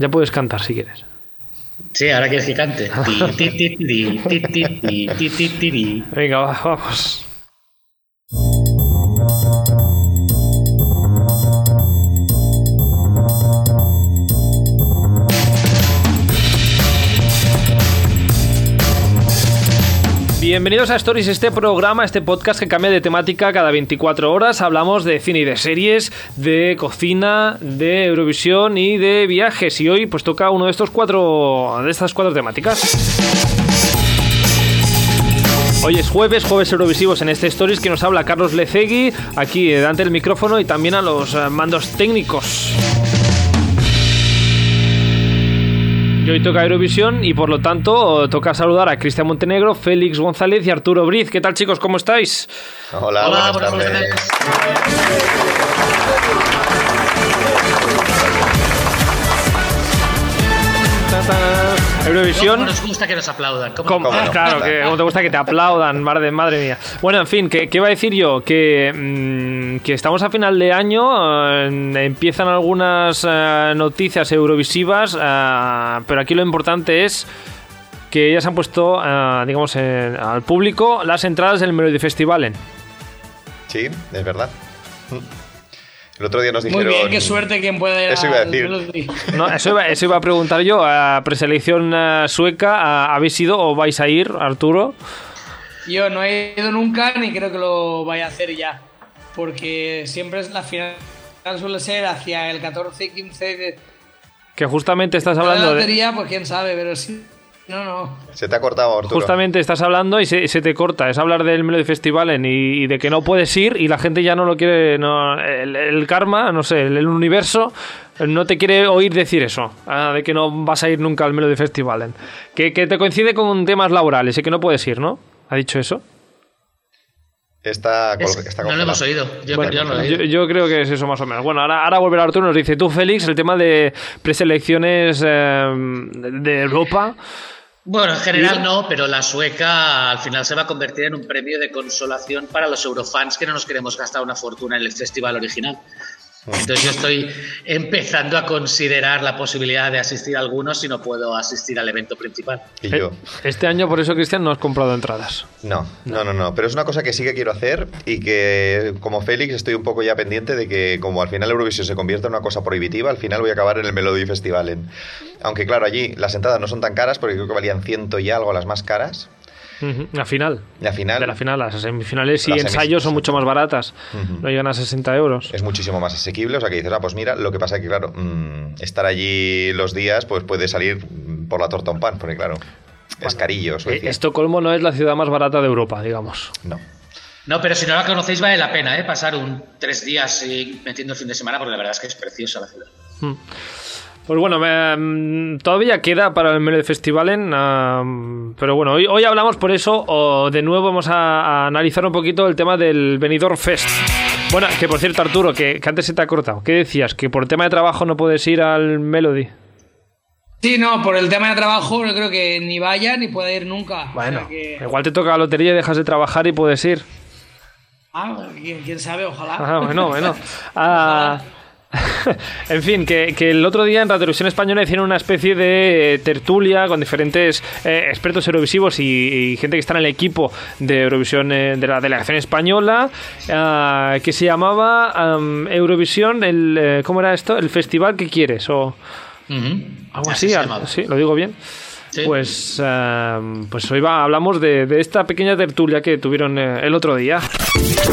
Ya puedes cantar si quieres. Sí, ahora quieres que cante. Venga, vamos. Bienvenidos a Stories, este programa, este podcast que cambia de temática cada 24 horas. Hablamos de cine y de series, de cocina, de Eurovisión y de viajes. Y hoy pues toca uno de estos cuatro de estas cuatro temáticas. Hoy es jueves, jueves Eurovisivos en este Stories que nos habla Carlos Lecegui, aquí delante del micrófono y también a los eh, mandos técnicos. Y hoy toca Eurovisión y por lo tanto toca saludar a Cristian Montenegro, Félix González y Arturo Briz. ¿Qué tal chicos? ¿Cómo estáis? Hola, Hola, buenas buenas tardes. Eurovisión. ¿Cómo nos gusta que nos aplaudan? ¿Cómo- ¿Cómo? ¿Cómo no? Claro, que como te gusta que te aplaudan, madre, madre mía. Bueno, en fin, ¿qué, qué iba a decir yo? Que, mm, que estamos a final de año, eh, empiezan algunas eh, noticias eurovisivas, eh, pero aquí lo importante es que ya se han puesto, eh, digamos, en- al público las entradas del Melody Festivalen. Sí, es verdad. El otro día nos Muy dijeron. bien, qué suerte quien pueda ir Eso iba a decir. No, eso, iba, eso iba a preguntar yo. A preselección eh, sueca, ¿a- ¿habéis ido o vais a ir, Arturo? Yo no he ido nunca ni creo que lo vaya a hacer ya. Porque siempre es la final suele ser hacia el 14 y 15 de Que justamente estás la hablando de... lotería, pues quién sabe, pero sí. No, no. Se te ha cortado, Arturo. Justamente estás hablando y se, se te corta. Es hablar del Melody Festival en- y, y de que no puedes ir y la gente ya no lo quiere. No, el, el karma, no sé, el, el universo no te quiere oír decir eso. ah, de que no vas a ir nunca al Melody Festival. Que, que te coincide con temas laborales y que no puedes ir, ¿no? ¿Ha dicho eso? Está, Es- está no lo hemos oído. Yo, Bueno, yo no lo he yo, oído. yo creo que es eso más o menos. Bueno, ahora, ahora volverá Arturo y nos dice, tú Félix, el tema de preselecciones eh, de, de Europa. Bueno, en general no, pero la sueca al final se va a convertir en un premio de consolación para los eurofans que no nos queremos gastar una fortuna en el festival original. Entonces yo estoy empezando a considerar la posibilidad de asistir a algunos si no puedo asistir al evento principal. Y yo. Eh, Este año, por eso, Cristian, no has comprado entradas. No, no, no, no. Pero es una cosa que sí que quiero hacer y que, como Félix, estoy un poco ya pendiente de que, como al final Eurovisión se convierta en una cosa prohibitiva, al final voy a acabar en el Melody Festival. En... Aunque, claro, allí las entradas no son tan caras porque creo que valían ciento y algo las más caras. La final. Y al final De la final, las semifinales y Las semis- ensayos son mucho más baratas. No llegan a 60 euros. es muchísimo más asequible. O sea que dices, ah, pues mira, lo que pasa es que, claro, mm, estar allí los días, pues puede salir por la torta un pan, porque, claro, es carillo. Eh. Estocolmo no es la ciudad más barata de Europa, digamos. No. No, pero si no la conocéis vale la pena, ¿eh? Pasar un tres días eh, metiendo el fin de semana porque la verdad es que es preciosa la ciudad. Mm. Pues bueno, eh, todavía queda para el Melody Festivalen, ah, pero bueno, hoy, hoy hablamos por eso, o de nuevo vamos a, a analizar un poquito el tema del Benidorm Fest. Bueno, que por cierto, Arturo, que, que antes se te ha cortado. ¿Qué decías? ¿Que por tema de trabajo no puedes ir al Melody? Sí, no, por el tema de trabajo no creo que ni vaya ni pueda ir nunca. O Bueno, sea que- igual te toca la lotería y dejas de trabajar y puedes ir. Ah, quién, quién sabe, ojalá. Ah, bueno, bueno. Ah, en fin, que, que el otro día en Radio Televisión Española hicieron una especie de eh, tertulia con diferentes eh, expertos eurovisivos y, y gente que está en el equipo de Eurovisión eh, de la delegación española ah, que se llamaba am, Eurovisión, el, eh, ¿cómo era esto? El festival que quieres o algo así, sí, lo digo bien. Sí. Pues, am, pues hoy va, hablamos de, de esta pequeña tertulia que tuvieron eh, el otro día.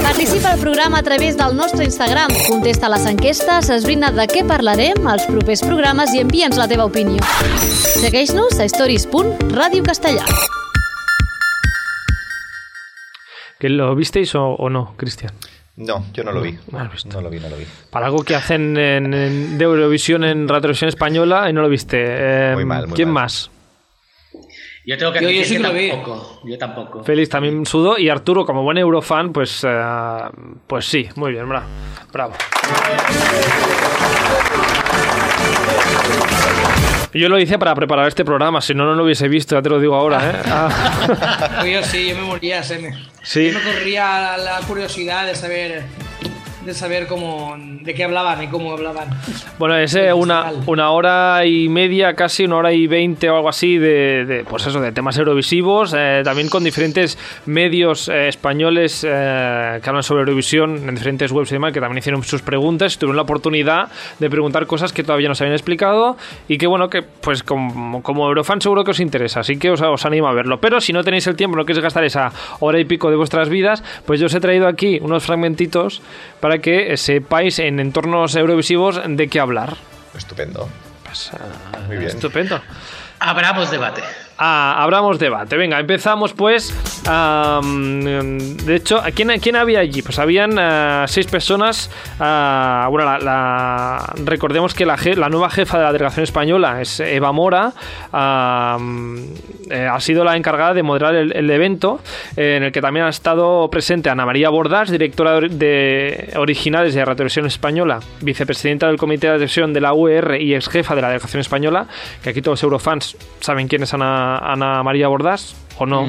Participa al programa a través del nostre Instagram. Contesta les enquestes, esbrina de què parlarem als propers programes i envia'ns la teva opinió. Segueix-nos a stories.radiocastellà. ¿Que lo visteis o, o no, Cristian? No, yo no lo vi. no visto. No lo vi, no lo vi. Para algo que hacen en, en- de Eurovisión en Radio Televisión Española y no lo viste. Eh, Muy mal, muy ¿Quién mal. más? Yo tengo que Yo- yo sí que lo vi. tampoco. Yo tampoco. Félix también sudó y Arturo, como buen eurofan, pues, eh, pues sí, muy bien, bravo. bravo. Yo lo hice para preparar este programa, si no, no lo hubiese visto, ya te lo digo ahora. ¿eh? Ah, Yo sí, yo me moría, se me, Sí. yo me corría la curiosidad de saber de saber cómo, de qué hablaban y cómo hablaban. Bueno, es eh, una, una hora y media, casi una hora y veinte o algo así de, de, pues eso, de temas eurovisivos, eh, también con diferentes medios eh, españoles que hablan sobre Eurovisión en diferentes webs y demás, que también hicieron sus preguntas, tuvieron la oportunidad de preguntar cosas que todavía no se habían explicado y que bueno, que pues como, como Eurofan seguro que os interesa, así que os, os animo a verlo. Pero si no tenéis el tiempo, no queréis gastar esa hora y pico de vuestras vidas, pues yo os he traído aquí unos fragmentitos para que sepáis en entornos eurovisivos de qué hablar. Estupendo. Pues, ah, Muy bien. Estupendo. Abramos debate. Ah, abramos debate. Venga, empezamos pues. de hecho, ¿quién, ¿quién había allí? Pues habían ah, seis personas. ah, bueno, recordemos que la, la nueva jefa de la delegación española es Eva Mora. eh, ha sido la encargada de moderar el, evento, eh, en el que también ha estado presente Ana María Bordas, directora de, originales de Televisión Española, vicepresidenta del comité de adhesión de la UR y ex jefa de la delegación española, que aquí todos los eurofans saben quién es Ana, Ana María Bordas, ¿o no?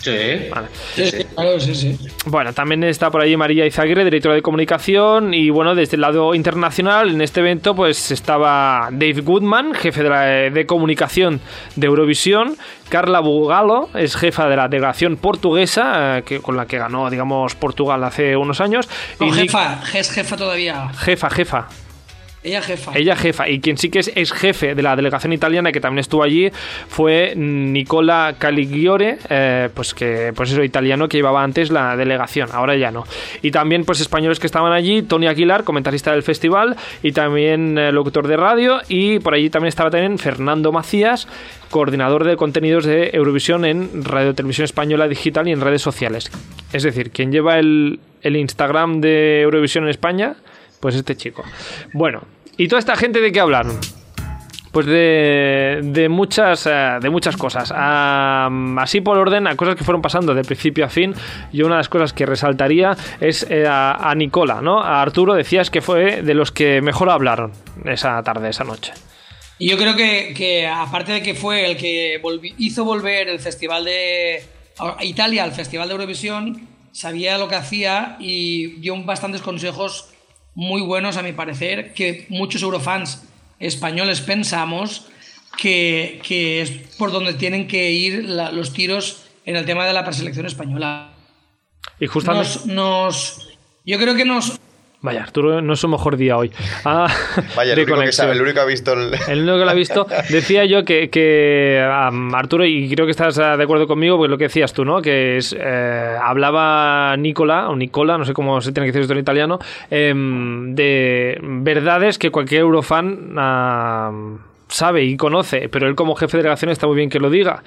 Sí. Vale. Sí, sí, claro, sí, sí. Bueno, también está por ahí María Izaguirre, directora de comunicación, y bueno, desde el lado internacional, en este evento, pues estaba Dave Goodman, jefe de, la- de comunicación de Eurovisión, Carla Bugalo, es jefa de la delegación portuguesa, eh, que, con la que ganó, digamos, Portugal hace unos años. No, y Nick- jefa, es jefa todavía. jefa, jefa. Ella jefa. Ella jefa, y quien sí que es ex jefe de la delegación italiana, que también estuvo allí, fue Nicola Caligiore, eh, pues que, pues eso, italiano que llevaba antes la delegación, ahora ya no. Y también, pues españoles que estaban allí, Tony Aguilar, comentarista del festival, y también eh, locutor de radio, y por allí también estaba también Fernando Macías, coordinador de contenidos de Eurovisión en Radio Televisión Española Digital y en redes sociales. Es decir, quien lleva el, el Instagram de Eurovisión en España, pues este chico. Bueno, ¿y toda esta gente de qué hablaron? Pues de, de muchas eh, de muchas cosas. Ah, así por orden, a cosas que fueron pasando de principio a fin. Yo una de las cosas que resaltaría es eh, a, Nicola, ¿no? A Arturo decías que fue de los que mejor hablaron esa tarde, esa noche. Yo creo que, que, aparte de que fue el que hizo volver el festival de Italia al festival de Eurovisión, sabía lo que hacía y dio bastantes consejos muy buenos a mi parecer que muchos eurofans españoles pensamos que, que es por donde tienen que ir la- los tiros en el tema de la preselección española. Y justamente... Nos, nos- yo creo que nos Vaya, Arturo no es su mejor día hoy. Ah, Vaya, el único, que sabe, el único que ha visto el... El único que lo ha visto, decía yo que, que am, Arturo, y creo que estás ah, de acuerdo conmigo, pues lo que decías tú, ¿no? Que es, eh, hablaba Nicola, o Nicola, no sé cómo se tiene que decir esto en italiano, em, de verdades que cualquier eurofan am, sabe y conoce, pero él como jefe de delegación está muy bien que lo diga.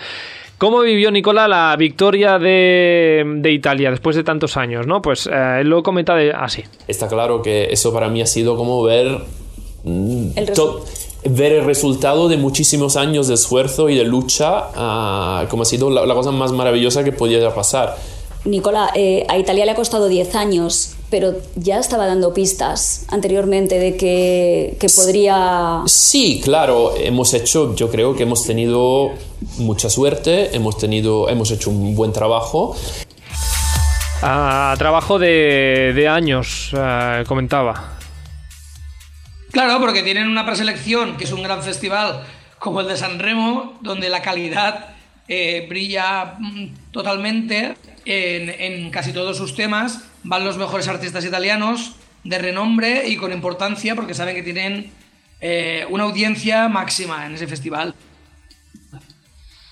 ¿Cómo vivió Nicola la victoria de, de Italia después de tantos años? ¿no? Pues eh, él lo comenta de- así. Está claro que eso para mí ha sido como ver, mm, El ver el resultado de muchísimos años de esfuerzo y de lucha, ah, como ha sido la, la cosa más maravillosa que podía pasar. Nicola, eh, a Italia le ha costado 10 años, pero ya estaba dando pistas anteriormente de que, que podría... Sí, claro, hemos hecho, yo creo que hemos tenido mucha suerte, hemos, tenido, hemos hecho un buen trabajo. A trabajo de, de años, eh, comentaba. Claro, porque tienen una preselección, que es un gran festival como el de San Remo, donde la calidad eh, brilla mm, totalmente en, casi todos sus temas. Van los mejores artistas italianos de renombre y con importancia porque saben que tienen eh, una audiencia máxima en ese festival.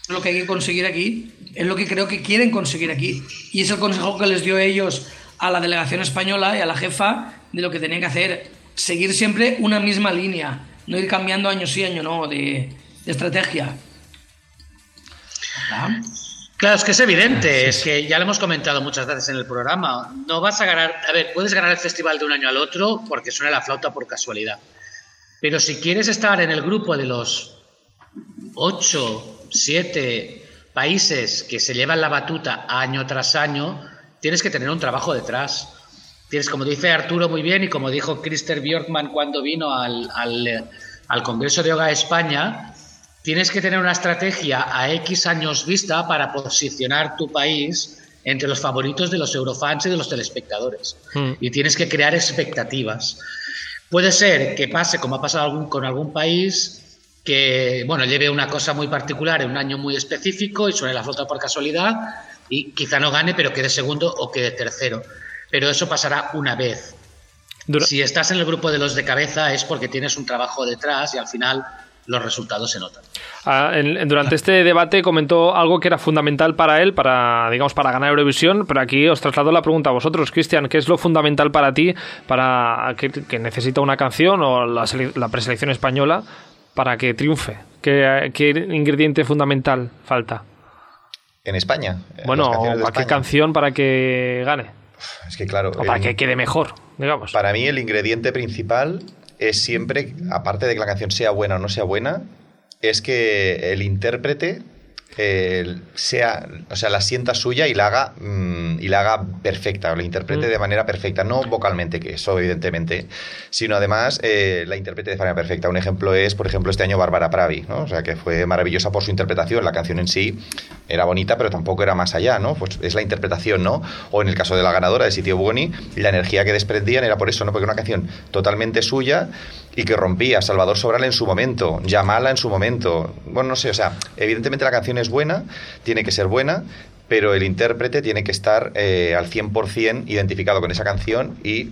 Lo que hay que conseguir aquí es lo que creo que quieren conseguir aquí. Y es el consejo que les dio ellos a la delegación española y a la jefa de lo que tenían que hacer. Seguir siempre una misma línea, no ir cambiando año sí, año no, de, estrategia. Claro, es que es evidente, es que ya lo hemos comentado muchas veces en el programa. No vas a ganar, a ver, puedes ganar el festival de un año al otro porque suena la flauta por casualidad. Pero si quieres estar en el grupo de los ocho, siete países que se llevan la batuta año tras año, tienes que tener un trabajo detrás. Tienes, como dice Arturo muy bien y como dijo Christer Björkman cuando vino al, al, eh, al Congreso de Yoga España, tienes que tener una estrategia a X años vista para posicionar tu país entre los favoritos de los eurofans y de los telespectadores. Mm. Y tienes que crear expectativas. Puede ser que pase como ha pasado algún, con algún país que bueno lleve una cosa muy particular en un año muy específico y suene la flota por casualidad y quizá no gane pero quede segundo o quede tercero. Pero eso pasará una vez. Si estás en el grupo de los de cabeza es porque tienes un trabajo detrás y al final los resultados se notan. Ah, durante este debate comentó algo que era fundamental para él, para digamos para ganar Eurovisión, pero aquí os traslado la pregunta a vosotros, Cristian, ¿qué es lo fundamental para ti para que, necesita una canción o la, preselección española para que triunfe? ¿Qué, ingrediente fundamental falta? En España. Bueno, ¿a qué canción para que gane? Es que claro. O para que quede mejor, digamos. Para mí el ingrediente principal es siempre, aparte de que la canción sea buena o no sea buena, es que el intérprete sea, o sea, la sienta suya y la haga, mm, y la haga perfecta, o la interprete mm. de manera perfecta, no vocalmente, que eso evidentemente, sino además eh, la interprete de manera perfecta. Un ejemplo es, por ejemplo, este año Bárbara Pravi, ¿no? o sea, que fue maravillosa por su interpretación, la canción en sí era bonita, pero tampoco era más allá, ¿no? Pues es la interpretación, ¿no? O en el caso de la ganadora de Sitio Bugoni, la energía que desprendían era por eso, ¿no? Porque era una canción totalmente suya y que rompía Salvador Sobral en su momento, Yamala en su momento. Bueno, no sé, o sea, evidentemente la canción es buena, tiene que ser buena, pero el intérprete tiene que estar eh, al 100% identificado con esa canción y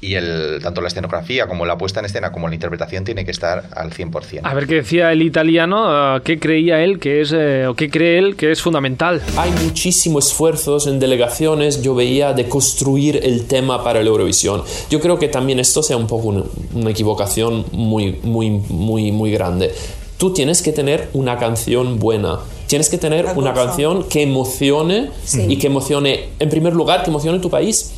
y el, tanto la escenografía como la puesta en escena como la interpretación tiene que estar al 100%. A ver qué decía el italiano, eh, qué creía él que es, eh, o qué cree él que es fundamental. Hay muchísimos esfuerzos en delegaciones, yo veía, de construir el tema para la Eurovisión. Yo creo que también esto sea un poco una, equivocación muy, muy, muy, muy grande. Tú tienes que tener una canción buena. Tienes que tener una canción que emocione y que emocione, en primer lugar, que emocione tu país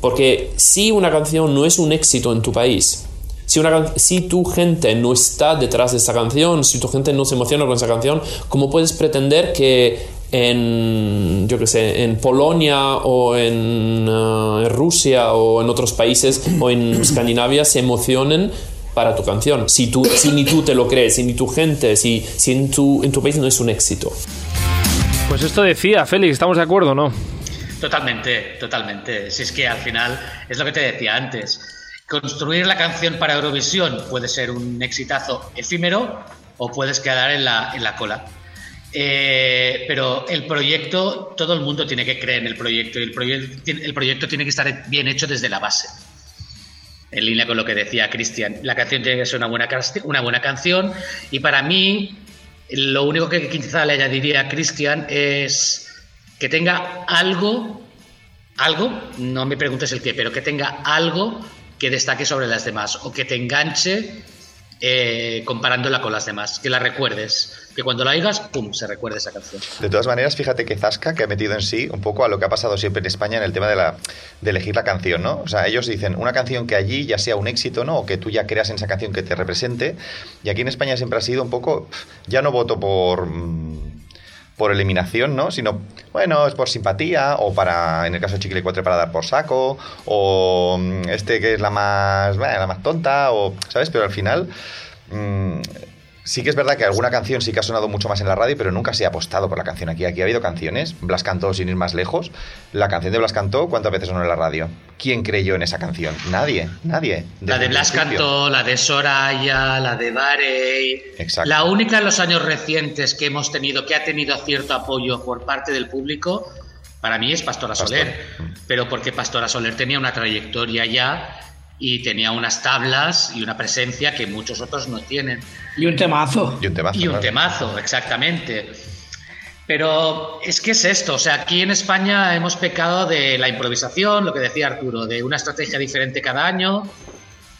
porque si una canción no es un éxito en tu país, si, tu gente no está detrás de esa canción, si tu gente no se emociona con esa canción, ¿cómo puedes pretender que en, yo que sé, en Polonia o en, uh, Rusia o en otros países o en Escandinavia se emocionen para tu canción? Si, tú, si ni tú te lo crees, si ni tu gente, si, si en, tu, en tu país no es un éxito. Pues esto decía, Félix, ¿estamos de acuerdo o no? Totalmente, totalmente. Si es que al final es lo que te decía antes. Construir la canción para Eurovisión puede ser un exitazo efímero o puedes quedar en la, en la cola. Eh, pero el proyecto, todo el mundo tiene que creer en el proyecto y el, proyecto tiene que estar bien hecho desde la base. En línea con lo que decía Cristian, la canción tiene que ser una buena, una buena canción y para mí lo único que quizá le añadiría a Cristian es que tenga algo, algo, no me preguntes el qué, pero que tenga algo que destaque sobre las demás o que te enganche eh, comparándola con las demás, que la recuerdes, que cuando la oigas, ¡pum!, se recuerde esa canción. De todas maneras, fíjate que Zasca, que ha metido en sí un poco a lo que ha pasado siempre en España en el tema de, la, de elegir la canción, ¿no? O sea, ellos dicen una canción que allí ya sea un éxito, ¿no? O que tú ya creas en esa canción que te represente, y aquí en España siempre ha sido un poco, ya no voto por... Mm, por eliminación, ¿no? Sino, bueno, es por simpatía, o para, en el caso de Chicle 4, para dar por saco, o mm, este que es la más, la más tonta, o, ¿sabes? Pero al final, mmm, Sí que es verdad que alguna canción sí que ha sonado mucho más en la radio, pero nunca se ha apostado por la canción aquí. Aquí ha habido canciones. Blas cantó sin ir más lejos. La canción de Blas cantó, ¿cuántas veces sonó en la radio? ¿Quién creyó en esa canción? Nadie, nadie. La de Blas cantó, la de Soraya, la de Barey. Exacto. La única en los años recientes que hemos tenido, que ha tenido cierto apoyo por parte del público, para mí es Pastora Soler. Pero porque Pastora Soler tenía una trayectoria ya y tenía unas tablas y una presencia que muchos otros no tienen. Y un temazo. Y un temazo. Y un temazo, exactamente. Pero es que es esto, o sea, aquí en España hemos pecado de la improvisación, lo que decía Arturo, de una estrategia diferente cada año,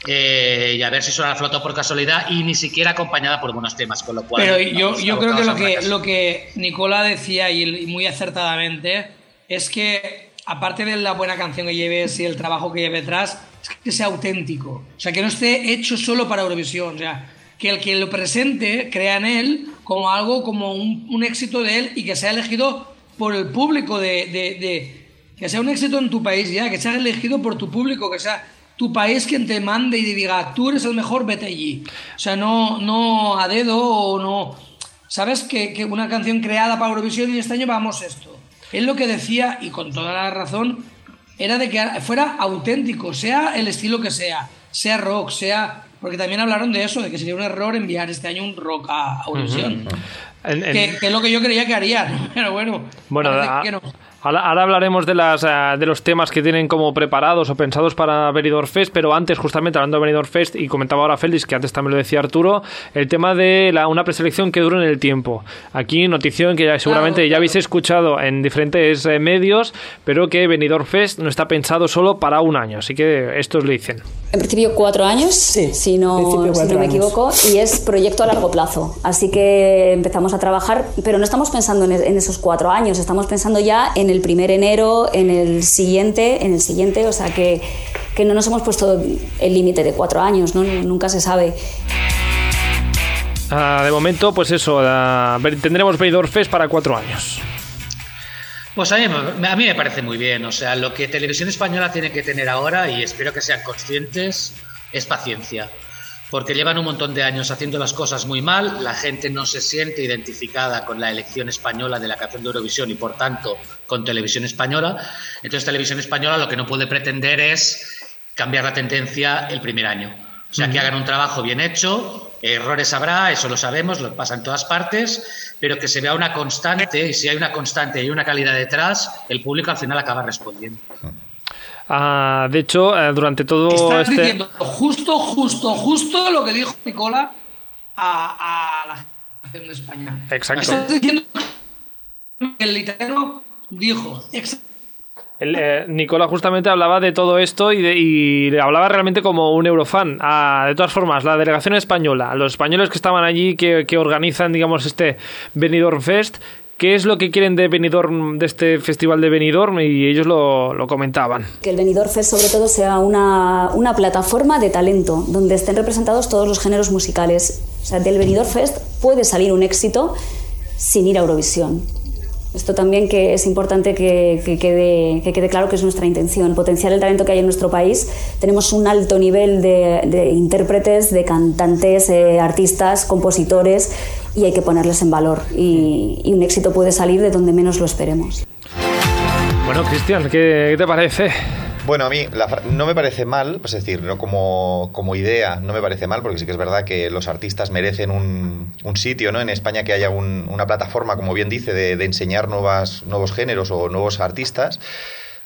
eh, y a ver si suena la flota por casualidad y ni siquiera acompañada por buenos temas, con lo cual... Pero yo, yo creo que lo, que lo que Nicola decía y muy acertadamente es que aparte de la buena canción que lleves y el trabajo que lleve detrás, es que sea auténtico. O sea, que no esté hecho solo para Eurovisión. O sea, que el que lo presente crea en él como algo, como un, éxito de él y que sea elegido por el público de, que sea un éxito en tu país ya, que sea elegido por tu público, que sea tu país quien te mande y diga, tú eres el mejor, vete allí. O sea, no, no a dedo o no... ¿Sabes? Que, que una canción creada para Eurovisión y este año vamos esto. Él lo que decía, y con toda la razón, era de que fuera auténtico, sea el estilo que sea, sea rock, sea... Porque también hablaron de eso, de que sería un error enviar este año un rock a Eurovisión. Que, es lo que yo creía que harían, pero bueno. Bueno, Ahora, hablaremos de, las, eh, de los temas que tienen como preparados o pensados para Benidorm Fest, pero antes, justamente hablando de Benidorm Fest, y comentaba ahora Félix, que antes también lo decía Arturo, el tema de la, una preselección que dure en el tiempo. Aquí, notición que ya, seguramente ya habéis escuchado en diferentes eh, medios, pero que Benidorm Fest no está pensado solo para un año, así que esto os lo dicen. En principio, cuatro años, si no, no me equivoco, y es proyecto a largo plazo. Así que empezamos a trabajar, pero no estamos pensando en, en esos cuatro años, estamos pensando ya en el primer enero, en el siguiente, en el siguiente, o sea que, que no nos hemos puesto el límite de cuatro años, ¿no? nunca se sabe. Ah, de momento, pues eso, tendremos Benidorm Fest para cuatro años. Pues a mí, a mí me parece muy bien, o sea, lo que Televisión Española tiene que tener ahora, y espero que sean conscientes, es paciencia porque llevan un montón de años haciendo las cosas muy mal, la gente no se siente identificada con la elección española de la canción de Eurovisión y por tanto con televisión española. Entonces televisión española lo que no puede pretender es cambiar la tendencia el primer año. O sea, que hagan un trabajo bien hecho, errores habrá, eso lo sabemos, lo pasa en todas partes, pero que se vea una constante y si hay una constante y una calidad detrás, el público al final acaba respondiendo. Ah, de hecho, eh, durante todo Estás este... diciendo justo, justo, justo lo que dijo Nicola a, la gente de España. Exacto. Estás diciendo que el italiano dijo... El, eh, Nicola justamente hablaba de todo esto y, de, hablaba realmente como un eurofan. Ah, de todas formas, la delegación española, los españoles que estaban allí, que, que organizan, digamos, este Benidorm Fest, qué es lo que quieren de Benidorm, de este festival de Benidorm, y ellos lo, comentaban. Que el Benidorm Fest sobre todo sea una, una, plataforma de talento, donde estén representados todos los géneros musicales. O sea, del Benidorm Fest puede salir un éxito sin ir a Eurovisión. Esto también que es importante que, quede, que, quede, claro que es nuestra intención, potenciar el talento que hay en nuestro país. Tenemos un alto nivel de, intérpretes, de cantantes, eh, artistas, compositores y hay que ponerles en valor. Y, un éxito puede salir de donde menos lo esperemos. Bueno, Cristian, ¿qué, te parece? Bueno, a mí no me parece mal, es decir, no como, como, idea no me parece mal, porque sí que es verdad que los artistas merecen un, un sitio ¿no? en España que haya una plataforma, como bien dice, de, de, enseñar nuevas, nuevos géneros o nuevos artistas,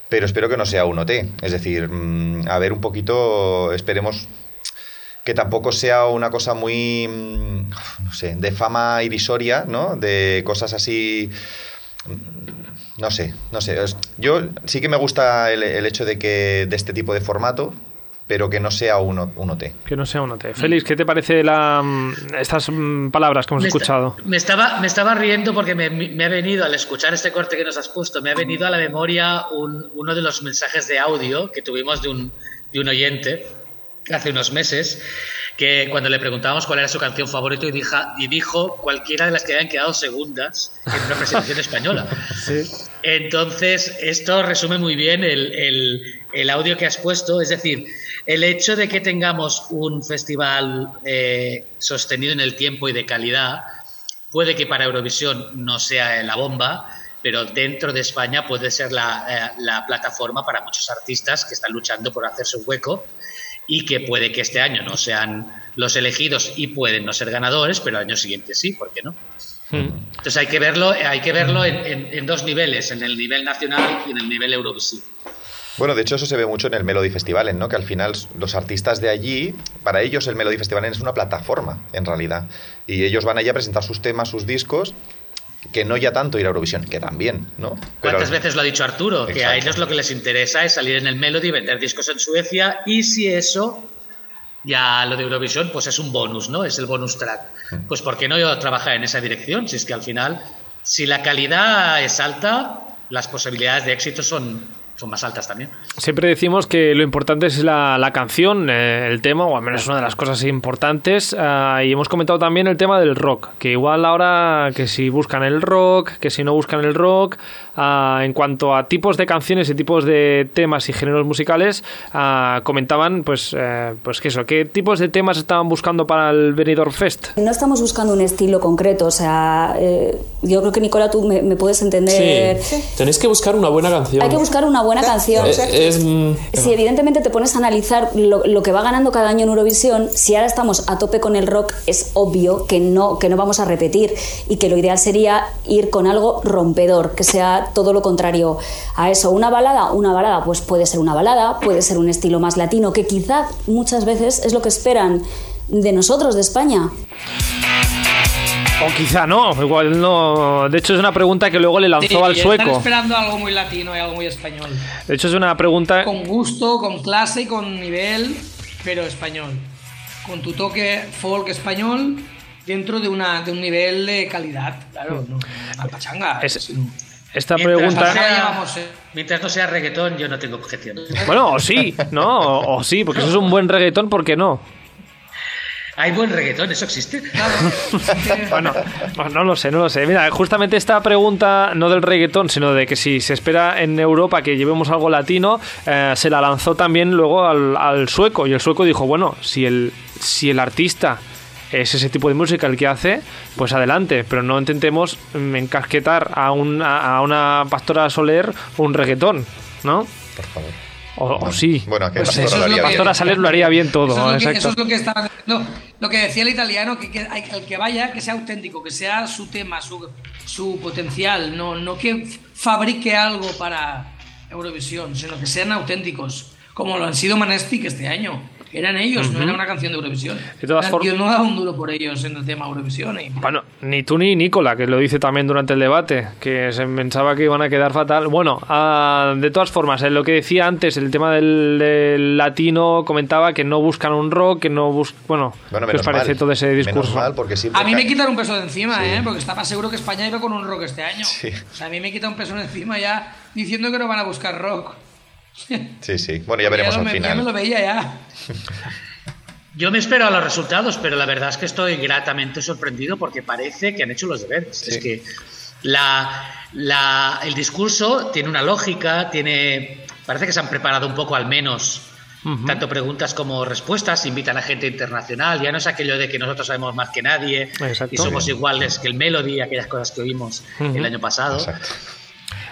pero espero que no sea un OT. Es decir, mm, a ver un poquito, esperemos que tampoco sea una cosa muy, mm, no sé, de fama irrisoria, ¿no? De cosas así... Mm, no sé, no sé. Yo sí que me gusta el, hecho de que de este tipo de formato, pero que no sea un, un OT. Que no sea un OT. Félix, ¿qué te parece la, mm, estas palabras que hemos escuchado? me, estaba, me estaba riendo porque me, me, ha venido, al escuchar este corte que nos has puesto, me ha venido a la memoria un, uno de los mensajes de audio que tuvimos de un, de un oyente hace unos meses, que cuando le preguntábamos cuál era su canción favorita y, y dijo cualquiera de las que habían quedado segundas en una presentación española. Entonces, esto resume muy bien el, el, audio que has puesto, es decir, el hecho de que tengamos un festival eh, sostenido en el tiempo y de calidad, puede que para Eurovisión no sea la bomba, pero dentro de España puede ser la, eh, la plataforma para muchos artistas que están luchando por hacer su hueco y que puede que este año no sean los elegidos y pueden no ser ganadores, pero el año siguiente sí, ¿por qué no? Hmm. Entonces hay que verlo, hay que verlo en, dos niveles, en el nivel nacional y en el nivel Eurovisivo. Bueno, de hecho eso se ve mucho en el Melody Festival, ¿no? Que al final los artistas de allí, para ellos el Melody Festival es una plataforma, en realidad. Y ellos van allí a presentar sus temas, sus discos, que no ya tanto ir a Eurovisión, que también, ¿no? ¿Cuántas veces lo ha dicho Arturo? Que a ellos lo que les interesa es salir en el Melody, vender discos en Suecia y si eso, ya lo de Eurovisión, pues es un bonus, ¿no? Es el bonus track. Mm. Pues ¿por qué no yo trabajar en esa dirección? Si es que al final, si la calidad es alta, las posibilidades de éxito son, son más altas también. Siempre decimos que lo importante es la, la canción, eh, el tema, o al menos una de las cosas importantes. ah, y hemos comentado también el tema del rock, que igual ahora que si buscan el rock, que si no buscan el rock, ah, en cuanto a tipos de canciones y tipos de temas y géneros musicales, ah, comentaban pues, eh, pues que eso, qué tipos de temas estaban buscando para el Benidorm Fest. No estamos buscando un estilo concreto, o sea, eh, yo creo que Nicola, tú me, me puedes entender. Sí. Tenéis que buscar una buena canción. Hay que buscar una buena canción. Eh, es, Si evidentemente te pones a analizar lo, lo que va ganando cada año en Eurovisión, si ahora estamos a tope con el rock, es obvio que no, que no vamos a repetir y que lo ideal sería ir con algo rompedor, que sea todo lo contrario a eso. Una balada, una balada, pues puede ser una balada, puede ser un estilo más latino, que quizá muchas veces es lo que esperan de nosotros, de España. O quizá no, igual no. De hecho, es una pregunta que luego le lanzó Sí, al Están sueco. esperando algo muy latino y algo muy español. De hecho, es una pregunta. Con gusto, con clase y con nivel, pero español. Con tu toque folk español dentro de, una, de un nivel de calidad. Claro, no, una pachanga. Es- sino- Esta Mientras pregunta. no sea- eh. Mientras no sea reggaetón, yo no tengo objeción. Bueno, o sí, ¿no? O, o sí, porque eso es un buen reggaetón, ¿por qué no? Hay buen reggaetón, eso existe. Bueno, no, no lo sé, no lo sé. Mira, justamente esta pregunta, no del reggaetón, sino de que si se espera en Europa que llevemos algo latino, eh, se la lanzó también luego al, al sueco. Y el sueco dijo, bueno, si el, si el artista es ese tipo de música el que hace, pues adelante, pero no intentemos mm, encasquetar a, un- a, a una pastora Soler un reggaetón, ¿no? Por favor. O, o sí. Bueno, que Pues Pastora eso lo es haría lo- bien. Pastora Soler lo haría bien todo, Eso es, lo que, exacto. eso es lo que está no, lo que decía el italiano, que, que el que vaya, que sea auténtico, que sea su tema, su, su potencial, no, no que fabrique algo para Eurovisión, sino que sean auténticos, como lo han sido Manestic este año. Eran ellos, no era una canción de Eurovisión. De todas formas- Yo no daba un duro por ellos en el tema Eurovisión. y- Bueno, ni tú ni Nicola, que lo dice también durante el debate, que se pensaba que iban a quedar fatal. Bueno, ah, de todas formas, en lo que decía antes, el tema del, del latino, comentaba que no buscan un rock, que no buscan... Bueno, Bueno, ¿qué os parece mal. todo ese discurso? Menos mal, porque siempre A mí me quitan un peso de encima, Sí. ¿eh? Porque estaba seguro que España iba con un rock este año. Sí. O sea, a mí me quita un peso de encima ya diciendo que no van a buscar rock. Sí, sí. Bueno, ya veremos lo al me- Ya me lo final. veía ya. Yo me espero a los resultados, pero la verdad es que estoy gratamente sorprendido porque parece que han hecho los deberes. Es que la, la- el discurso tiene una lógica, tiene. Parece que se han preparado un poco al menos. Tanto preguntas como respuestas, invitan a gente internacional, ya no es aquello de que nosotros sabemos más que nadie Exacto. y somos iguales que el Melody, aquellas cosas que oímos Ujú. el año pasado. Exacto.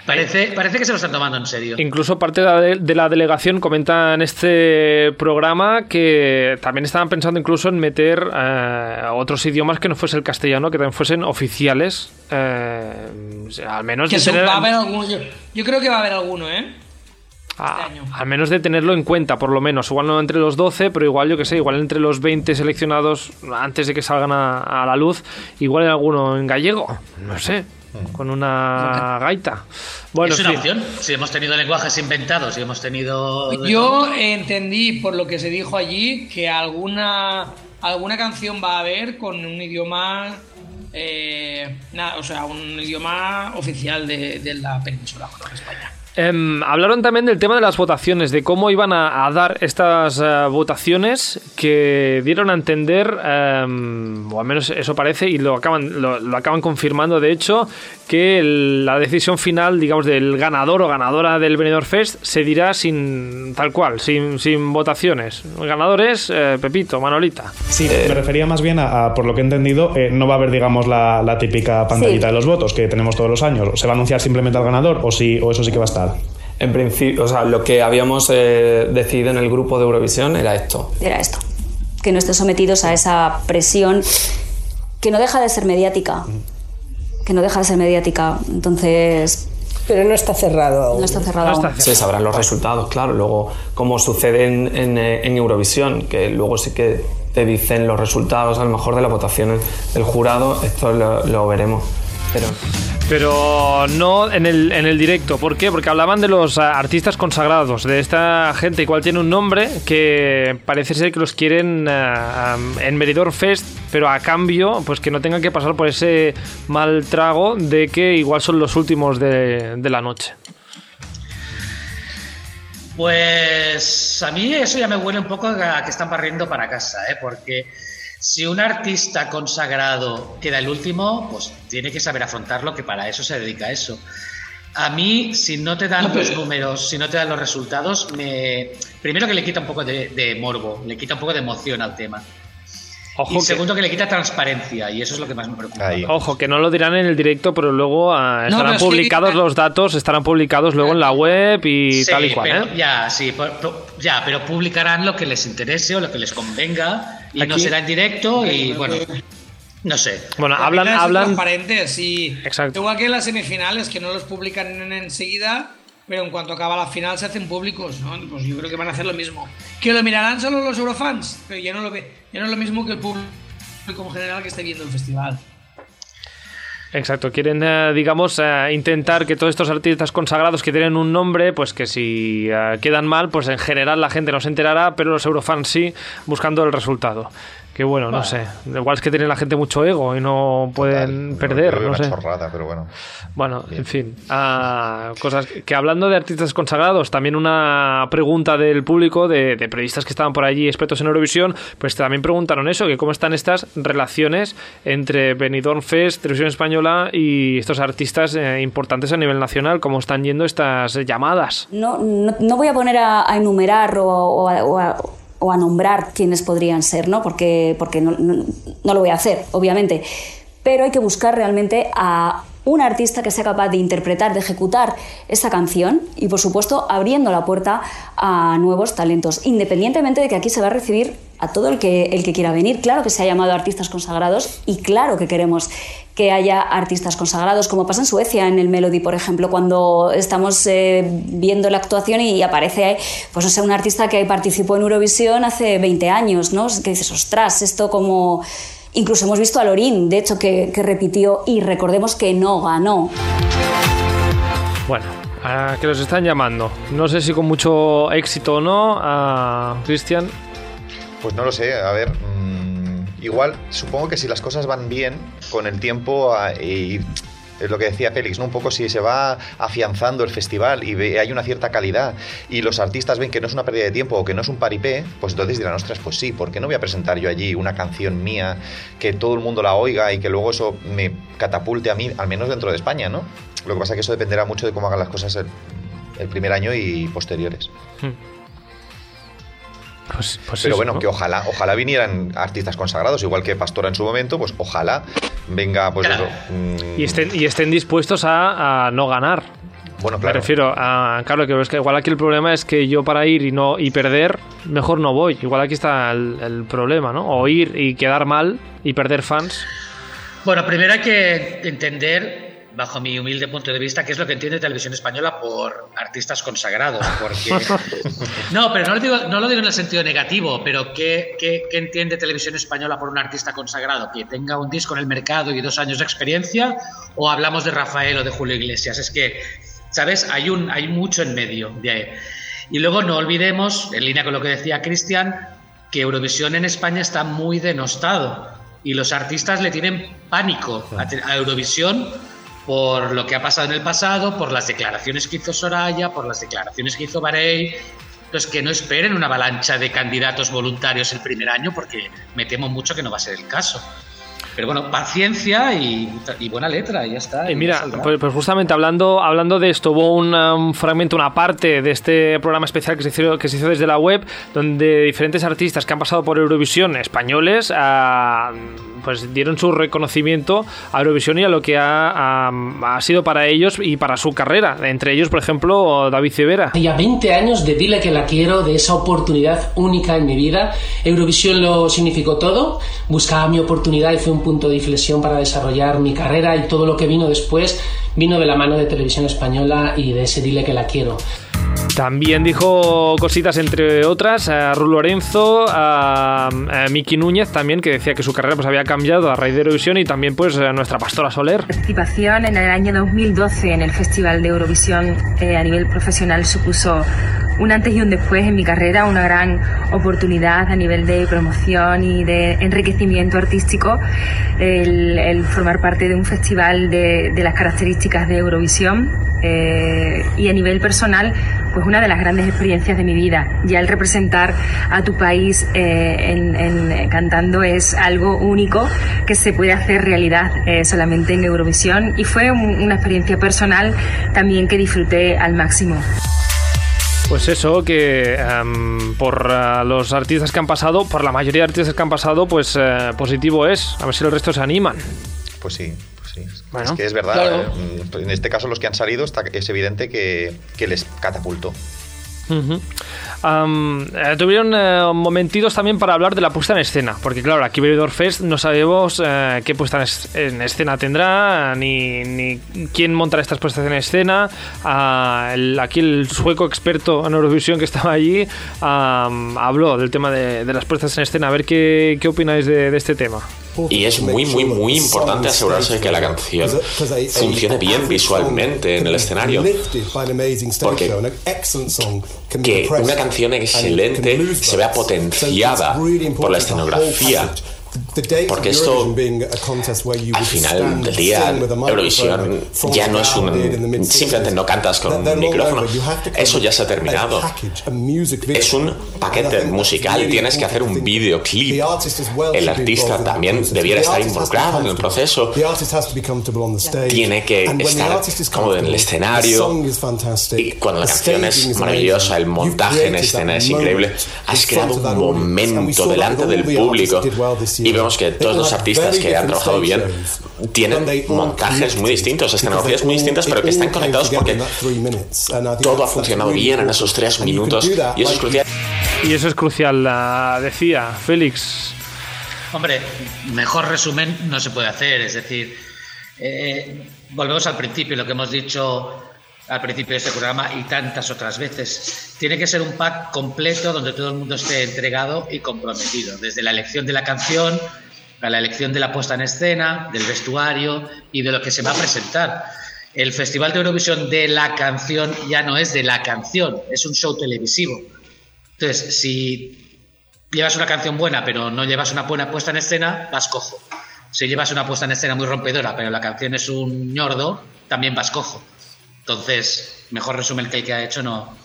Parece, parece que se lo están tomando en serio. Incluso parte de la, de- de la delegación comenta en este programa que también estaban pensando incluso en meter eh, otros idiomas que no fuese el castellano, que también fuesen oficiales. eh, al menos Que de tener- va a haber alguno. Yo, yo creo que va a haber alguno, ¿eh? Ah, año. al menos de tenerlo en cuenta, por lo menos. Igual no entre los 12, pero igual, yo que sé, igual entre los 20 seleccionados antes de que salgan a, a la luz, igual hay alguno en gallego, no sé, con una gaita. Bueno, es una opción. Si hemos tenido lenguajes inventados, si hemos tenido. Yo entendí por lo que se dijo allí que alguna, alguna canción va a haber con un idioma. eh, na- o sea, un idioma oficial de, de la península, de España. Em, hablaron también del tema de las votaciones, de cómo iban a, a dar estas eh, votaciones que dieron a entender, em, o al menos eso parece, y lo acaban, lo, lo acaban confirmando, de hecho, que el- la decisión final, digamos, del ganador o ganadora del Benidorm Fest se dirá sin tal cual, sin, sin votaciones. El ganador es eh, Pepito, Manolita. Sí, me refería más bien a, a, por lo que he entendido, eh, no va a haber, digamos, la, la típica pantallita Sí. de los votos que tenemos todos los años. ¿Se va a anunciar simplemente al ganador o, sí, o eso sí que va a estar? En principio, o sea, lo que habíamos eh, decidido en el grupo de Eurovisión era esto. Era esto. Que no estén sometidos a esa presión que no deja de ser mediática. Que no deja de ser mediática. Entonces, Pero no está cerrado aún. no está cerrado. No está aún. Se sabrán los resultados, claro. Luego, como sucede en, en, eh, en Eurovisión, que luego sí que te dicen los resultados, a lo mejor de las votaciones del jurado, esto lo, lo veremos. Pero Pero no en el, en el directo. ¿Por qué? Porque hablaban de los ah, artistas consagrados, de esta gente igual tiene un nombre que parece ser que los quieren ah, am, en Meridor Fest, pero a cambio, pues que no tengan que pasar por ese mal trago de que igual son los últimos de, de la noche. Pues a mí eso ya me huele un poco a que están barriendo para casa, ¿eh? porque si un artista consagrado queda el último, pues tiene que saber afrontarlo, que para eso se dedica a eso. A mí, si no te dan los números, si no te dan los resultados, me... primero que le quita un poco de, de morbo, le quita un poco de emoción al tema. Ojo y que- segundo, que le quita transparencia, y eso es lo que más me preocupa. Ojo, que no lo dirán en el directo, pero luego ah, No, estarán pero es que- publicados los datos, estarán publicados luego en la web y Sí, tal y cual. pero- ¿eh? Ya, sí, por- por- ya, pero publicarán lo que les interese o lo que les convenga y no Aquí- será en directo y bueno, no sé. Bueno, La hablan, hablan. transparentes y Exacto. igual que en las semifinales que no los publican en- enseguida, pero en cuanto acaba la final se hacen públicos, ¿no? Pues yo creo que van a hacer lo mismo. Que lo mirarán solo los eurofans, pero ya no lo ve, ya no es lo mismo que el público en general que esté viendo el festival. Exacto, quieren, eh, digamos, eh, intentar que todos estos artistas consagrados que tienen un nombre, pues que si eh, quedan mal, pues en general la gente no se enterará, pero los eurofans sí, buscando el resultado. Que bueno, no sé. Igual es que tiene la gente mucho ego y no pueden perder, Yo veo no una sé. chorrada, pero bueno. Bueno, en fin, ah, cosas que hablando de artistas consagrados, también una pregunta del público, de, de periodistas que estaban por allí, expertos en Eurovisión, pues también preguntaron eso, que cómo están estas relaciones entre Benidorm Fest, Televisión Española y estos artistas eh, importantes a nivel nacional, cómo están yendo estas llamadas. No, no, no voy a poner a, a enumerar o, o a, o a- o a nombrar quiénes podrían ser, ¿no? Porque, porque no, no- no lo voy a hacer, obviamente. Pero hay que buscar realmente a un artista que sea capaz de interpretar, de ejecutar esa canción y, por supuesto, abriendo la puerta a nuevos talentos, independientemente de que aquí se va a recibir a todo el que, el que quiera venir. Claro que se ha llamado artistas consagrados y claro que queremos que haya artistas consagrados, como pasa en Suecia, en el Melody, por ejemplo, cuando estamos eh, viendo la actuación y aparece, pues no sé, un artista que participó en Eurovisión hace 20 años, ¿no? Que dices, ostras, esto como... Incluso hemos visto a Lorín, de hecho, que, que repitió y recordemos que no ganó. Bueno, a que los están llamando. No sé si con mucho éxito o no, a Cristian. Pues no lo sé, a ver. mm, igual, supongo que si las cosas van bien con el tiempo ah, y es lo que decía Félix, ¿no? Un poco si se va afianzando el festival y hay una cierta calidad y los artistas ven que no es una pérdida de tiempo o que no es un paripé, pues entonces dirán, ostras, pues sí, ¿por qué no voy a presentar yo allí una canción mía que todo el mundo la oiga y que luego eso me catapulte a mí, al menos dentro de España, ¿no? Lo que pasa es que eso dependerá mucho de cómo hagan las cosas el, el primer año y posteriores. Pues, pues Pero eso, bueno, ¿no? que ojalá, ojalá vinieran artistas consagrados, igual que Pastora en su momento, pues ojalá venga, pues eso. mm, Y estén, y estén dispuestos a, a no ganar. Bueno, Me claro. refiero a, claro, que es que igual aquí el problema es que yo para ir y no y perder, mejor no voy. Igual aquí está el, el problema, ¿no? O ir y quedar mal y perder fans. Bueno, primero hay que entender, bajo mi humilde punto de vista, qué es lo que entiende Televisión Española por artistas consagrados. Porque... No, pero no lo digo, no lo digo en el sentido negativo, pero ¿qué, qué, qué entiende Televisión Española por un artista consagrado? ¿Que tenga un disco en el mercado y dos años de experiencia? ¿O hablamos de Rafael o de Julio Iglesias? Es que, ¿sabes? Hay, un, hay mucho en medio de ahí. Y luego no olvidemos, en línea con lo que decía Cristian, que Eurovisión en España está muy denostado y los artistas le tienen pánico a, a Eurovisión por lo que ha pasado en el pasado, por las declaraciones que hizo Soraya, por las declaraciones que hizo Barey. Entonces, que no esperen una avalancha de candidatos voluntarios el primer año, porque me temo mucho que no va a ser el caso. Pero bueno, paciencia y, y buena letra, y ya está. Y y mira, pues, pues justamente hablando, hablando de esto, hubo un, um, fragmento, una parte de este programa especial que se, hizo, que se hizo desde la web, donde diferentes artistas que han pasado por Eurovisión españoles ah, pues dieron su reconocimiento a Eurovisión y a lo que ha, ha- ha sido para ellos y para su carrera. Entre ellos, por ejemplo, David Civera. Hace ya 20 años de Dile que la quiero, de esa oportunidad única en mi vida. Eurovisión lo significó todo. Buscaba mi oportunidad y fue un punto de inflexión para desarrollar mi carrera y todo lo que vino después vino de la mano de Televisión Española y de ese Dile que la quiero. También dijo cositas, entre otras, a Ru Lorenzo, a, a Miki Núñez también, que decía que su carrera pues había cambiado a raíz de Eurovisión y también pues a nuestra Pastora Soler. participación en el año 2012 en el Festival de Eurovisión eh, a nivel profesional supuso un antes y un después en mi carrera, una gran oportunidad a nivel de promoción y de enriquecimiento artístico, el, el formar parte de un festival de, de las características de Eurovisión eh, y a nivel personal pues una de las grandes experiencias de mi vida. Ya el representar a tu país eh, en, cantando es algo único que se puede hacer realidad eh, solamente en Eurovisión y fue una experiencia personal también que disfruté al máximo. Pues eso, que em, por eh, los artistas que han pasado, por la mayoría de artistas que han pasado, pues positivo es. A ver si el resto se animan. Pues sí, es que es verdad. En este caso, los que han salido, está, es evidente que, que les catapultó. Eh, tuvieron eh, momentitos también para hablar de la puesta en escena, porque claro, aquí Benidorm Fest no sabemos eh, qué puesta en, escena tendrá, ni, ni, quién montará estas puestas en escena. Ah, aquí el sueco experto en Eurovisión que estaba allí habló del tema de, las puestas en escena. A ver qué, qué opináis de este tema. Y es muy, muy, muy importante asegurarse de que la canción funcione bien visualmente en el escenario. Porque que una canción excelente se vea potenciada por la escenografía porque esto, al final del día, Eurovisión ya no es un... Simplemente no cantas con un micrófono. Eso ya se ha terminado. Es un paquete musical. Tienes que hacer un videoclip. El artista también debiera estar involucrado en el proceso. Tiene que estar cómodo en el escenario. Y cuando la canción es maravillosa, el montaje en escena es increíble. Has creado un momento delante del público y vemos que todos los artistas que han trabajado bien tienen montajes muy distintos, escenografías muy distintas, pero que están conectados porque todo ha funcionado bien en esos tres minutos y eso es crucial. Y eso es crucial, decía Félix. Hombre, mejor resumen no se puede hacer, es decir, eh, volvemos al principio, lo que hemos dicho al principio de este programa y tantas otras veces. Tiene que ser un pack completo donde todo el mundo esté entregado y comprometido, desde la elección de la canción a la elección de la puesta en escena, del vestuario y de lo que se va a presentar. El Festival de Eurovisión de la canción ya no es de la canción, es un show televisivo. Entonces, si llevas una canción buena pero no llevas una buena puesta en escena, vas cojo. Si llevas una puesta en escena muy rompedora pero la canción es un ñordo, también vas cojo. Entonces, mejor resumen que el que ha hecho no,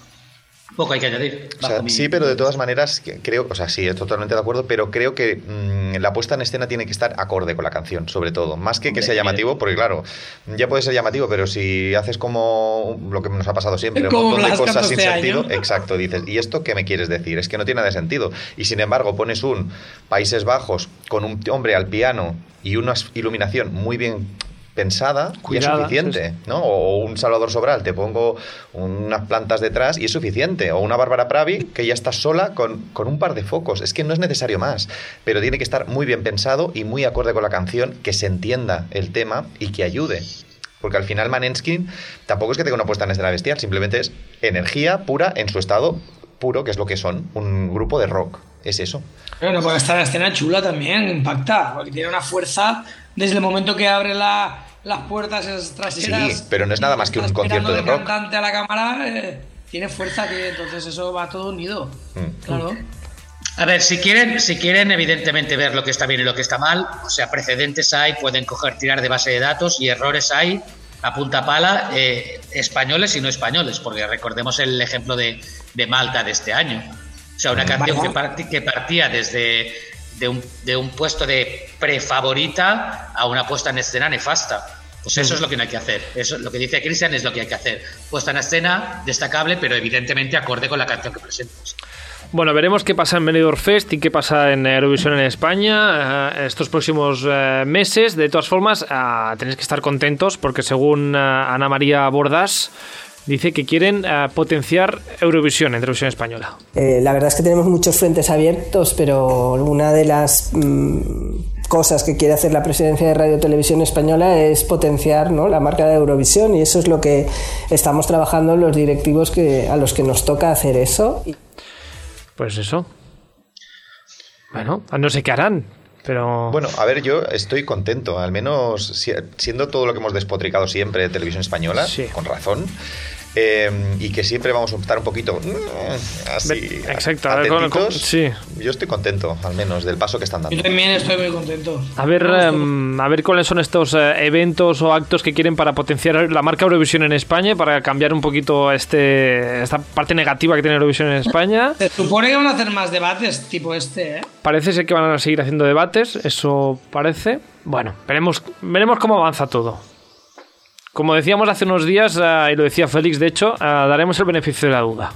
poco hay que añadir. Sí, pero de todas maneras, creo, o sea, sí, estoy totalmente de acuerdo, pero creo que mm, la puesta en escena tiene que estar acorde con la canción, sobre todo. Más que que sea llamativo, porque claro, ya puede ser llamativo, pero si haces como lo que nos ha pasado siempre, un montón de cosas sin sentido, exacto, dices, ¿y esto qué me quieres decir? Es que no tiene nada de sentido. Y sin embargo, pones un Países Bajos con un hombre al piano y una iluminación muy bien pensada y es suficiente, ¿no? O un Salvador Sobral, te pongo unas plantas detrás y es suficiente. O una Bárbara Pravi que ya está sola con, con, un par de focos. Es que no es necesario más, pero tiene que estar muy bien pensado y muy acorde con la canción, que se entienda el tema y que ayude. Porque al final Manenskin tampoco es que tenga una puesta en escena bestial, simplemente es energía pura en su estado puro, que es lo que son, un grupo de rock. Es eso. Pero no estar la escena chula también, impacta, porque tiene una fuerza desde el momento que abre la, las puertas traseras. Sí, pero no es nada más que un concierto de rock. cantante a la cámara eh, tiene fuerza, que entonces eso va todo unido. Mm. Claro. A ver, si quieren, si quieren evidentemente ver lo que está bien y lo que está mal, o sea, precedentes hay, pueden coger, tirar de base de datos y errores hay a punta pala, eh, españoles y no españoles, porque recordemos el ejemplo de, de Malta de este año. O sea, una canción que, que partía desde de un, de un puesto de prefavorita a una puesta en escena nefasta. Pues eso es lo que no hay que hacer. Eso, lo que dice Cristian es lo que hay que hacer. Puesta en escena, destacable, pero evidentemente acorde con la canción que presentas. Bueno, veremos qué pasa en Benidorm Fest y qué pasa en Eurovisión en España eh, estos próximos eh, meses. De todas formas, uh, tenéis que estar contentos porque según Ana María Bordas, dice que quieren eh, potenciar Eurovisión en televisión española. Eh, la verdad es que tenemos muchos frentes abiertos, pero una de las mm, cosas que quiere hacer la presidencia de Radio Televisión Española es potenciar ¿no? la marca de Eurovisión y eso es lo que estamos trabajando los directivos que, a los que nos toca hacer eso. Pues eso. Bueno, no sé qué harán, pero... Bueno, a ver, yo estoy contento, al menos siendo todo lo que hemos despotricado siempre de televisión española, con razón. Eh, y que siempre vamos a estar un poquito mm, así. Exacto, a ver, con- con- sí. Yo estoy contento, al menos, del paso que están dando. Yo también estoy muy contento. A ver, em, a ver cuáles son estos eh, eventos o actos que quieren para potenciar la marca Eurovisión en España, para cambiar un poquito este esta parte negativa que tiene Eurovisión en España. Se supone que van a hacer más debates tipo este, ¿eh? Parece ser que van a seguir haciendo debates, eso parece. Bueno, veremos, veremos cómo avanza todo. Como decíamos hace unos días, eh, y lo decía Félix, de hecho, eh, daremos el beneficio de la duda.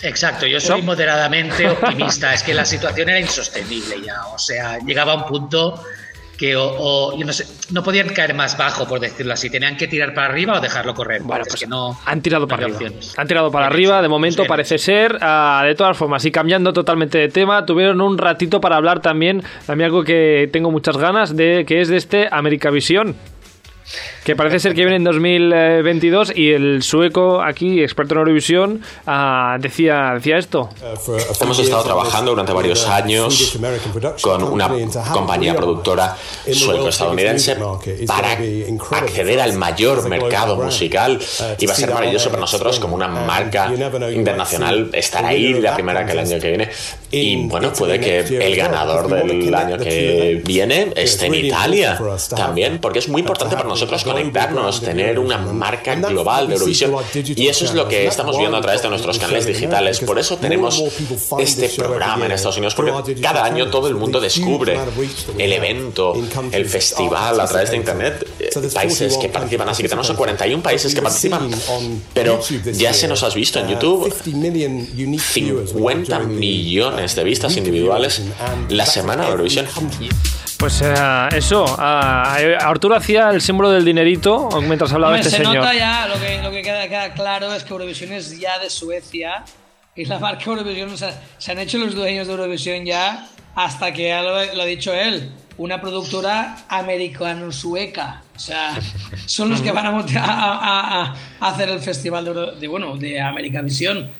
Exacto, yo soy moderadamente optimista. es que la situación era insostenible ya. O sea, llegaba a un punto que o, o, yo no, sé, no podían caer más bajo, por decirlo así. Tenían que tirar para arriba o dejarlo correr. Bueno, Es pues que no, Han tirado no para arriba. opciones. Han tirado para arriba, hecho, de momento pues parece ser. Ah, de todas formas, y cambiando totalmente de tema, tuvieron un ratito para hablar también, también algo que tengo muchas ganas de, que es de este Americavisión. Que parece ser que viene en 2022 y el sueco aquí, experto en Eurovisión, ah, decía, decía esto. Hemos estado trabajando durante varios años con una compañía productora sueco-estadounidense para acceder al mayor mercado musical y va a ser maravilloso para nosotros como una marca internacional estar ahí la primera que el año que viene. Y bueno puede que el ganador del año que viene esté en Italia también porque es muy importante para nosotros conectarnos tener una marca global de Eurovisión. y eso es lo que estamos viendo a través de nuestros canales digitales. Por eso tenemos este programa en Estados Unidos porque cada año todo el mundo descubre el evento el festival a través de internet. Eh, países que participan así que tenemos 41 países que participan. pero ya se nos has visto en YouTube 50 millones de vistas individuales la semana de Eurovisión Pues eh, eso, ah, Arturo hacía el símbolo del dinerito mientras hablaba Hombre, este se señor. nota ya, lo que, lo que queda, queda claro es que Eurovisión es ya de Suecia y la marca Eurovisión, o sea, se han hecho los dueños de Eurovisión ya hasta que ya lo, lo ha dicho él, una productora americano-sueca. O sea, son los que van a, a- a- hacer el festival de, Euro- de, bueno, de Americavisión.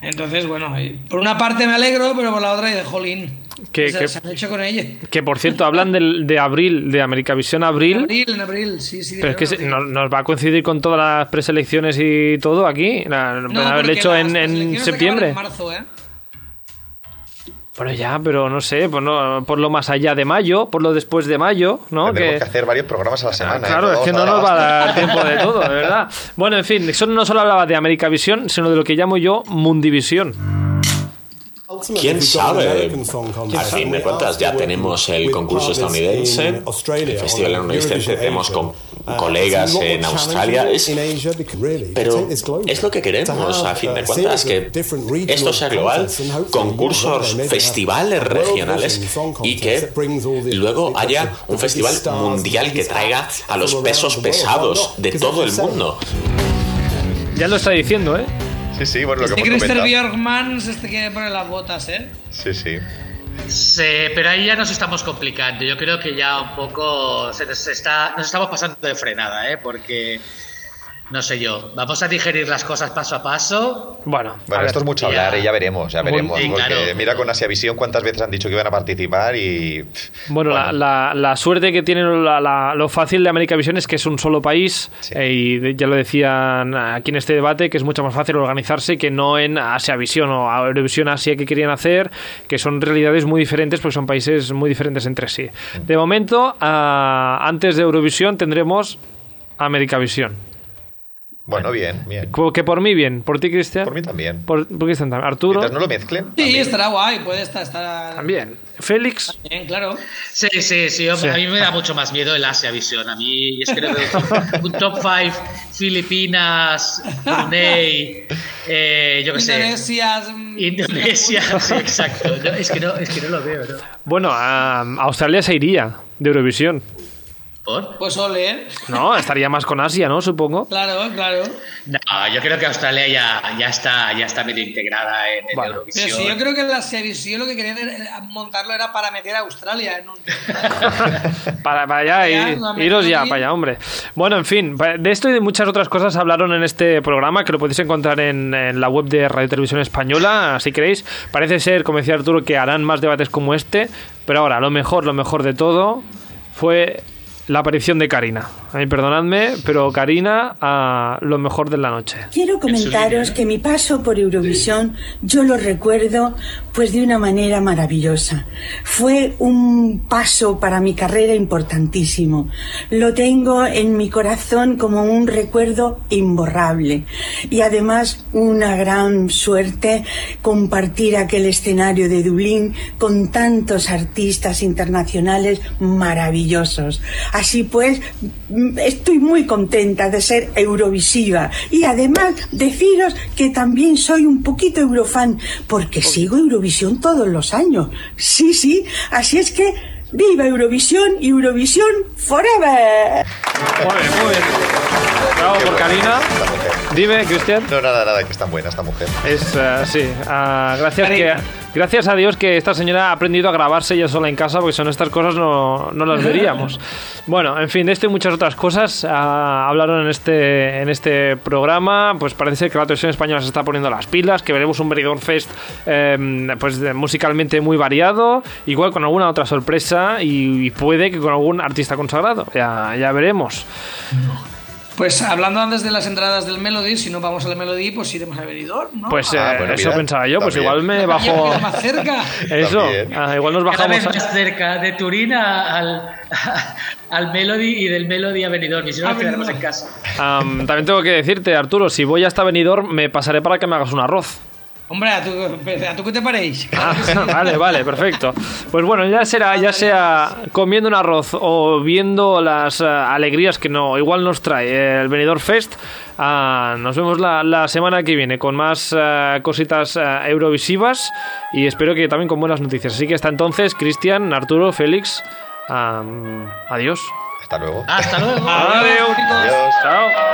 Entonces, bueno, y por una parte me alegro, pero por la otra, de jolín. Que- se, que- se han hecho con ella. Que por cierto, hablan del, de abril, de Americavisión Abril. Abril, en abril, sí, sí. Pero es que se- nos, nos va a coincidir con todas las preselecciones y todo aquí. La, No, pueden haberlo hecho las en, en septiembre. En marzo, ¿eh? Bueno, ya, pero no sé, por, no, por lo más allá de mayo, por lo después de mayo, ¿no? Tendremos Que- que hacer varios programas a la semana. ¿eh? Claro, es que no nos va a dar tiempo de todo, de verdad. Bueno, en fin, eso no solo hablaba de Americavisión, sino de lo que llamo yo Mundivisión. ¿Quién sabe? A fin de cuentas, ya tenemos el concurso estadounidense, el festival estadounidense, tenemos con colegas en Australia. Es, pero es lo que queremos, a fin de cuentas, que esto sea global, concursos, festivales regionales y que luego haya un festival mundial que traiga a los pesos pesados de todo el mundo. Ya lo está diciendo, ¿eh? Sí, sí, bueno, lo Este que hemos Christer se este quiere poner las botas, ¿eh? Sí, sí. Sí, pero ahí ya nos estamos complicando. Yo creo que ya un poco se nos, está, nos estamos pasando de frenada, ¿eh? Porque, no sé yo, vamos a digerir las cosas paso a paso. Bueno, Bueno, esto es mucho ya- hablar y ya veremos, ya veremos. Sí, porque claro. mira con Asia Visión cuántas veces han dicho que iban a participar y. Bueno, La, la- la suerte que tiene la- la- lo fácil de Americavisión es que es un solo país eh, y ya lo decían aquí en este debate que es mucho más fácil organizarse que no en Asia Visión o Eurovisión Asia que querían hacer, que son realidades muy diferentes porque son países muy diferentes entre sí. De momento, ah, antes de Eurovisión tendremos Americavisión. Bueno, bien, bien. Que por mí bien, por ti Cristian. Por mí también. Por, por Cristian también. Arturo. Mientras no lo mezclen. Sí, estará guay, puede estar. estar... También. Félix. Bien, claro. Sí, sí, sí, hombre, Sí. A mí me da mucho más miedo el Asia Visión. A mí es que creo que un top 5 Filipinas, Brunei, eh, yo qué sé. Indonesia. Indonesia, sí, exacto. No, es, que no, es que no lo veo, ¿no? Bueno, a Australia se iría de Eurovisión. ¿Por? Pues ole, ¿eh? No, estaría más con Asia, ¿no? Supongo. Claro, claro. No, yo creo que Australia ya, ya, está, ya está medio integrada en, en Eurovisión. Pero sí, yo creo que la Sevisión lo que querían era- montarlo era para meter a Australia en un... Para, para allá, y- no, iros ya, para allá, hombre. Bueno, en fin, de esto y de muchas otras cosas hablaron en este programa, que lo podéis encontrar en, en la web de Radio Televisión Española, si queréis. Parece ser, como decía Arturo, que harán más debates como este, pero ahora, lo mejor, lo mejor de todo fue la aparición de Karina. Ay, perdonadme, pero Karina, a lo mejor de la noche. Quiero comentaros que mi paso por Eurovisión yo lo recuerdo pues de una manera maravillosa. Fue un paso para mi carrera importantísimo. Lo tengo en mi corazón como un recuerdo imborrable y además una gran suerte compartir aquel escenario de Dublín con tantos artistas internacionales maravillosos. Así pues, estoy muy contenta de ser eurovisiva y además deciros que también soy un poquito eurofan porque sigo Eurovisión todos los años. Sí, sí, así es que viva Eurovisión y Eurovisión forever. Muy bien, muy bien. Bravo por Karina. Dime, Cristian. No, nada, nada, que está buena esta mujer. Es, eh, sí, ah, gracias, que, gracias a Dios que esta señora ha aprendido a grabarse ella sola en casa, porque son estas cosas no, no las veríamos. Bueno, en fin, de esto y muchas otras cosas ah, hablaron en este, en este programa. Pues parece que la televisión española se está poniendo las pilas, que veremos un Benidorm Fest eh, pues, musicalmente muy variado, igual con alguna otra sorpresa y, y puede que con algún artista consagrado. Ya, ya veremos. Pues hablando antes de las entradas del Melody, si no vamos al Melody, pues iremos a Benidorm, ¿no? Pues eh, Ah, bueno, eso mira, pensaba yo, pues igual me bajo. más cerca. Eso, ah, igual nos Cada vez bajamos. a- más cerca de Turín a- al, al Melody y del Melody a Benidorm. Y si no, A nos quedaremos en casa. Am, también tengo que decirte, Arturo, si voy hasta Benidorm, me pasaré para que me hagas un arroz. Hombre, ¿a tú, ¿a tú qué te paréis? Ah, vale, vale, perfecto. Pues bueno, ya será, ya sea comiendo un arroz o viendo las eh, alegrías que no, igual nos trae el Benidorm Fest. Ah, nos vemos la, la semana que viene con más eh, cositas eh, eurovisivas y espero que también con buenas noticias. Así que hasta entonces, Cristian, Arturo, Félix, am, adiós. Hasta luego. Hasta luego. Adiós. Adiós. Chao.